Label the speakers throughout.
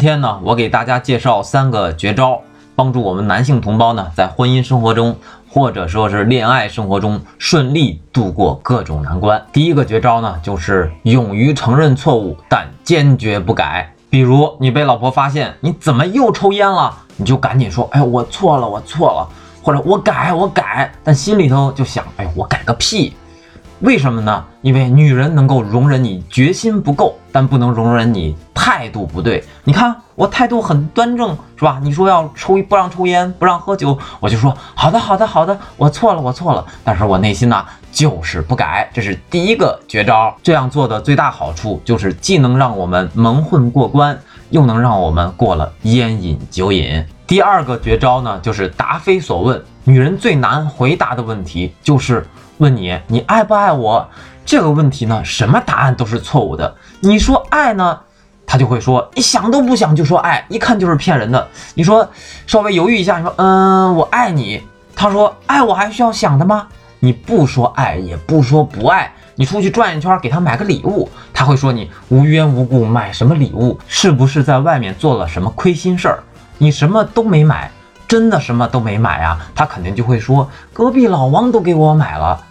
Speaker 1: 今天呢，我给大家介绍三个绝招，帮助我们男性同胞呢在婚姻生活中或者说是恋爱生活中顺利度过各种难关。第一个绝招呢，就是勇于承认错误，但坚决不改。比如你被老婆发现你怎么又抽烟了，你就赶紧说：“哎，我错了，我错了。”或者我改，我改，但心里头就想：“哎，我改个屁。”为什么呢？因为女人能够容忍你决心不够，但不能容忍你态度不对。你看我态度很端正，是吧？你说要抽不让抽烟，不让喝酒，我就说好的，好的，好的，我错了，我错了。但是我内心呢就是不改，这是第一个绝招。这样做的最大好处就是既能让我们蒙混过关，又能让我们过了烟瘾酒瘾。第二个绝招呢，就是答非所问。女人最难回答的问题就是。问你，你爱不爱我？这个问题呢，什么答案都是错误的。你说爱呢，他就会说你想都不想就说爱，一看就是骗人的。你说稍微犹豫一下，你说嗯，我爱你。他说爱我还需要想的吗？你不说爱，也不说不爱，你出去转一圈，给他买个礼物，他会说你无缘无故买什么礼物？是不是在外面做了什么亏心事儿？你什么都没买，真的什么都没买啊？他肯定就会说隔壁老王都给我买了。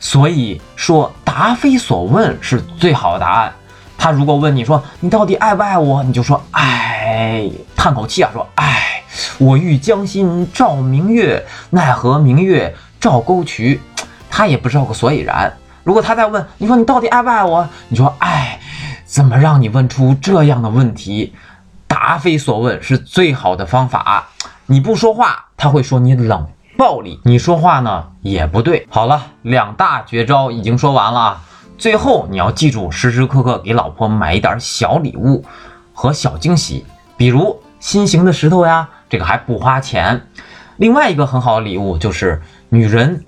Speaker 1: 所以说，答非所问是最好的答案。他如果问你说你到底爱不爱我，你就说爱，叹口气啊，说爱。我欲将心照明月，奈何明月照沟渠。他也不知道个所以然。如果他再问你说你到底爱不爱我，你说爱。怎么让你问出这样的问题？答非所问是最好的方法。你不说话，他会说你冷。暴力，你说话呢也不对。好了，两大绝招已经说完了啊。最后你要记住，时时刻刻给老婆买一点小礼物和小惊喜，比如心形的石头呀，这个还不花钱。另外一个很好的礼物就是，女人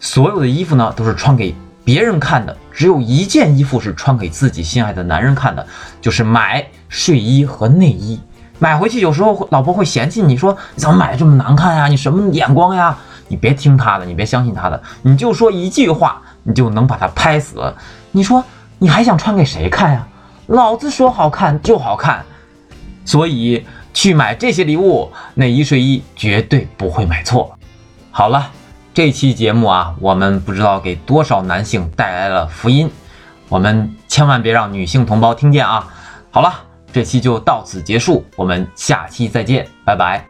Speaker 1: 所有的衣服呢都是穿给别人看的，只有一件衣服是穿给自己心爱的男人看的，就是买睡衣和内衣。买回去有时候老婆会嫌弃你说怎么买的这么难看呀？你什么眼光呀？你别听他的，你别相信他的，你就说一句话，你就能把他拍死。你说你还想穿给谁看呀？老子说好看就好看，所以去买这些礼物，内衣睡衣绝对不会买错。好了，这期节目啊，我们不知道给多少男性带来了福音，我们千万别让女性同胞听见啊。好了。这期就到此结束，我们下期再见，拜拜。